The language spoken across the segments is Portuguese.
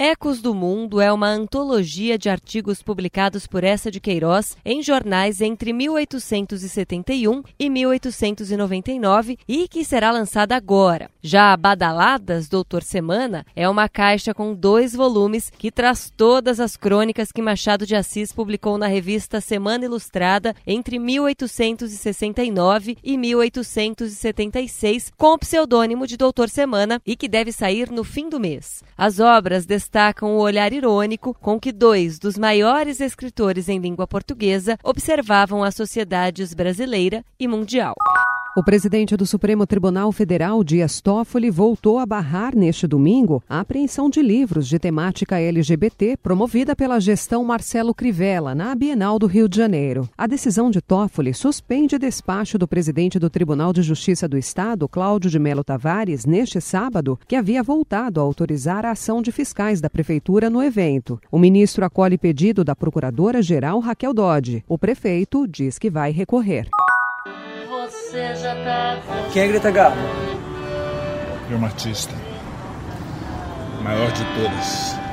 Ecos do Mundo é uma antologia de artigos publicados por essa de Queiroz em jornais entre 1871 e 1899 e que será lançada agora. Já a Badaladas, Doutor Semana, é uma caixa com dois volumes que traz todas as crônicas que Machado de Assis publicou na revista Semana Ilustrada entre 1869 e 1876 com o pseudônimo de Doutor Semana e que deve sair no fim do mês. As obras destacam o olhar irônico com que dois dos maiores escritores em língua portuguesa observavam as sociedades brasileira e mundial. O presidente do Supremo Tribunal Federal, Dias Toffoli, voltou a barrar neste domingo a apreensão de livros de temática LGBT promovida pela gestão Marcelo Crivella na Bienal do Rio de Janeiro. A decisão de Toffoli suspende despacho do presidente do Tribunal de Justiça do Estado, Cláudio de Melo Tavares, neste sábado, que havia voltado a autorizar a ação de fiscais da prefeitura no evento. O ministro acolhe pedido da procuradora-geral Raquel Dodge. O prefeito diz que vai recorrer. Já tá. Quem é Greta Garbo? É uma artista. Maior de todas.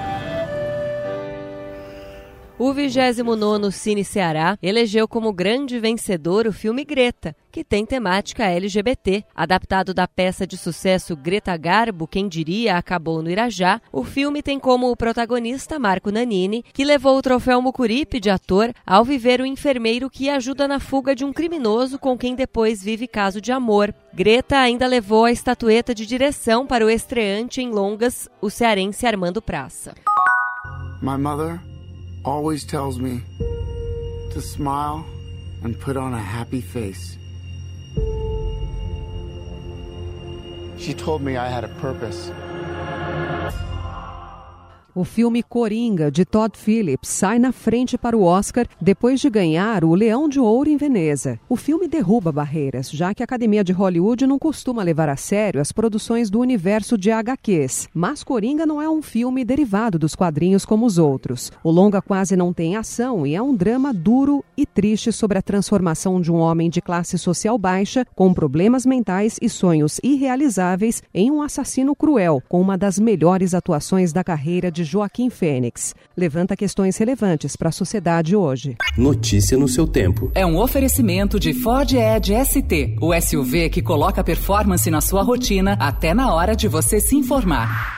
O 29º Cine Ceará elegeu como grande vencedor o filme Greta, que tem temática LGBT. Adaptado da peça de sucesso Greta Garbo, Quem Diria Acabou no Irajá, o filme tem como protagonista Marco Nanini, que levou o troféu Mucuripe de ator ao viver o enfermeiro que ajuda na fuga de um criminoso com quem depois vive caso de amor. Greta ainda levou a estatueta de direção para o estreante em longas, o cearense Armando Praça. My mother always tells me to smile and put on a happy face. She told me I had a purpose. O filme Coringa, de Todd Phillips, sai na frente para o Oscar depois de ganhar o Leão de Ouro em Veneza. O filme derruba barreiras, já que a Academia de Hollywood não costuma levar a sério as produções do universo de HQs. Mas Coringa não é um filme derivado dos quadrinhos como os outros. O longa quase não tem ação e é um drama duro e triste sobre a transformação de um homem de classe social baixa, com problemas mentais e sonhos irrealizáveis, em um assassino cruel, com uma das melhores atuações da carreira de Joaquim Fênix. Levanta questões relevantes para a sociedade hoje. Notícia no seu tempo. É um oferecimento de Ford Edge ST, o SUV que coloca performance na sua rotina até na hora de você se informar.